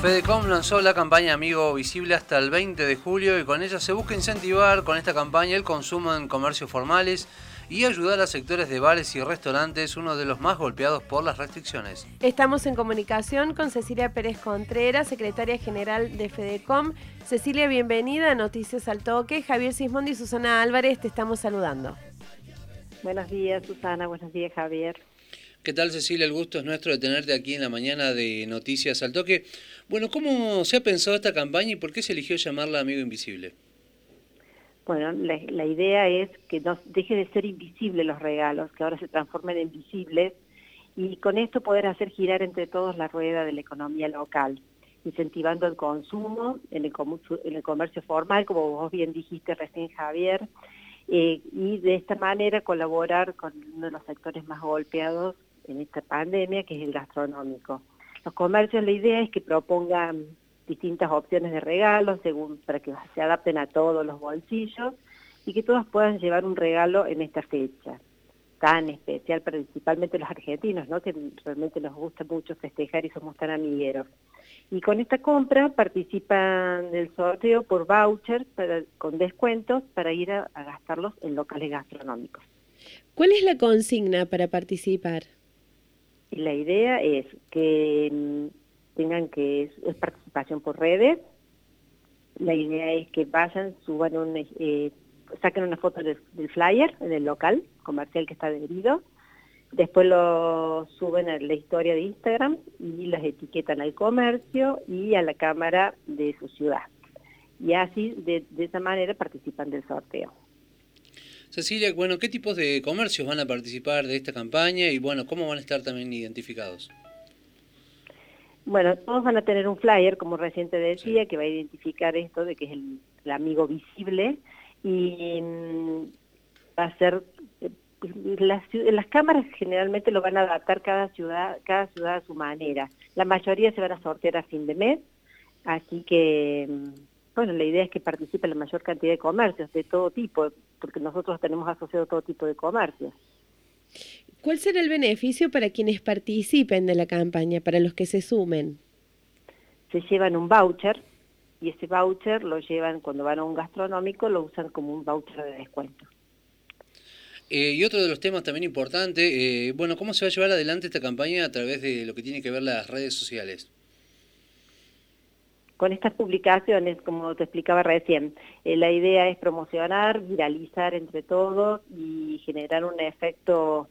Fedecom lanzó la campaña Amigo Visible hasta el 20 de julio y con ella se busca incentivar con esta campaña el consumo en comercios formales y ayudar a sectores de bares y restaurantes, uno de los más golpeados por las restricciones. Estamos en comunicación con Cecilia Pérez Contreras, secretaria general de Fedecom. Cecilia, bienvenida a Noticias al Toque. Javier Sismondi y Susana Álvarez te estamos saludando. Buenos días, Susana. Buenos días, Javier. ¿Qué tal Cecilia? El gusto es nuestro de tenerte aquí en la mañana de Noticias al Toque. Bueno, ¿cómo se ha pensado esta campaña y por qué se eligió llamarla Amigo Invisible? Bueno, la, idea es que no deje de ser invisibles los regalos, que ahora se transformen en visibles y con esto poder hacer girar entre todos la rueda de la economía local, incentivando el consumo en el, en el comercio formal, como vos bien dijiste recién Javier, eh, y de esta manera colaborar con uno de los sectores más golpeados en esta pandemia, que es el gastronómico. Los comercios, la idea es que propongan distintas opciones de regalos según para que se adapten a todos los bolsillos y que todos puedan llevar un regalo en esta fecha tan especial, principalmente los argentinos, ¿no? que realmente nos gusta mucho festejar y somos tan amigueros. Y con esta compra participan del sorteo por vouchers con descuentos para ir a gastarlos en locales gastronómicos. ¿Cuál es la consigna para participar? La idea es que mm, tengan que, es, participación por redes, la idea es que vayan, suban un, eh, saquen una foto del, flyer en el local comercial que está adherido, después lo suben a la historia de Instagram y las etiquetan al comercio y a la cámara de su ciudad. Y así, de esa manera, participan del sorteo. Cecilia, bueno, ¿qué tipos de comercios van a participar de esta campaña y bueno, cómo van a estar también identificados? Bueno, todos van a tener un flyer, como recién te decía, que va a identificar esto de que es el, amigo visible y mm, va a ser eh, las, las, cámaras generalmente lo van a adaptar cada ciudad, cada ciudad a su manera. La mayoría se van a sortear a fin de mes, así que mm, bueno, la idea es que participe la mayor cantidad de comercios de todo tipo, porque nosotros tenemos asociado todo tipo de comercios. ¿Cuál será el beneficio para quienes participen de la campaña, para los que se sumen? Se llevan un voucher y ese voucher lo llevan cuando van a un gastronómico, lo usan como un voucher de descuento. Eh, y otro de los temas también importante, eh, bueno, ¿cómo se va a llevar adelante esta campaña a través de lo que tiene que ver las redes sociales? Con estas publicaciones, como te explicaba recién, eh, la idea es promocionar, viralizar entre todos y generar un efecto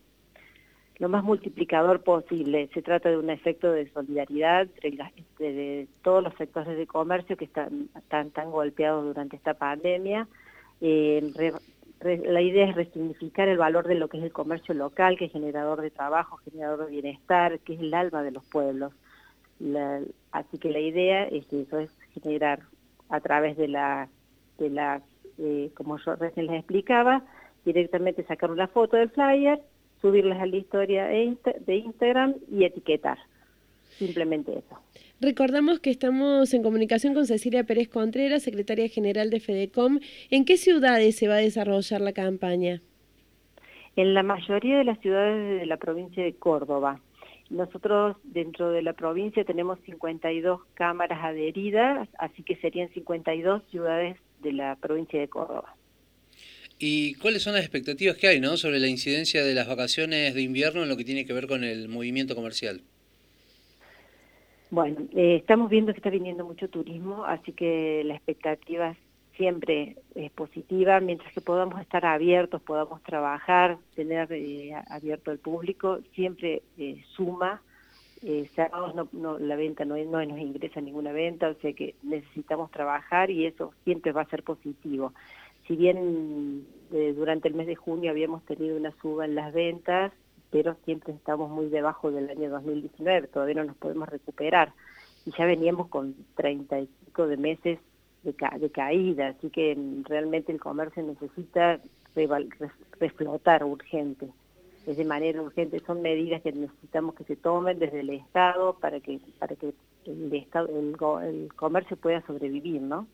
lo más multiplicador posible. Se trata de un efecto de solidaridad entre, todos los sectores de comercio que están tan, golpeados durante esta pandemia. Eh, la idea es resignificar el valor de lo que es el comercio local, que es generador de trabajo, generador de bienestar, que es el alma de los pueblos. Así que la idea es que eso es generar a través de la, de la eh, como yo recién les explicaba, directamente sacar una foto del flyer, subirlas a la historia de Instagram y etiquetar. Simplemente eso. Recordamos que estamos en comunicación con Cecilia Pérez Contreras, secretaria general de FEDECOM. ¿En qué ciudades se va a desarrollar la campaña? En la mayoría de las ciudades de la provincia de Córdoba. Nosotros dentro de la provincia tenemos 52 cámaras adheridas, así que serían 52 ciudades de la provincia de Córdoba. ¿Y cuáles son las expectativas que hay ¿no? sobre la incidencia de las vacaciones de invierno en lo que tiene que ver con el movimiento comercial? Bueno, eh, estamos viendo que está viniendo mucho turismo, así que la expectativa siempre es positiva, mientras que podamos estar abiertos, podamos trabajar, tener eh, abierto el público, siempre eh, suma. Eh, cerrados la venta no, no nos ingresa ninguna venta, o sea que necesitamos trabajar y eso siempre va a ser positivo. Si bien eh, durante el mes de junio habíamos tenido una suba en las ventas, pero siempre estamos muy debajo del año 2019, todavía no nos podemos recuperar. Y ya veníamos con 35 de meses de, caída, así que mm, realmente el comercio necesita reflotar urgente. Es de manera urgente, son medidas que necesitamos que se tomen desde el Estado para que, para que el, Estado, el, el comercio pueda sobrevivir, ¿no?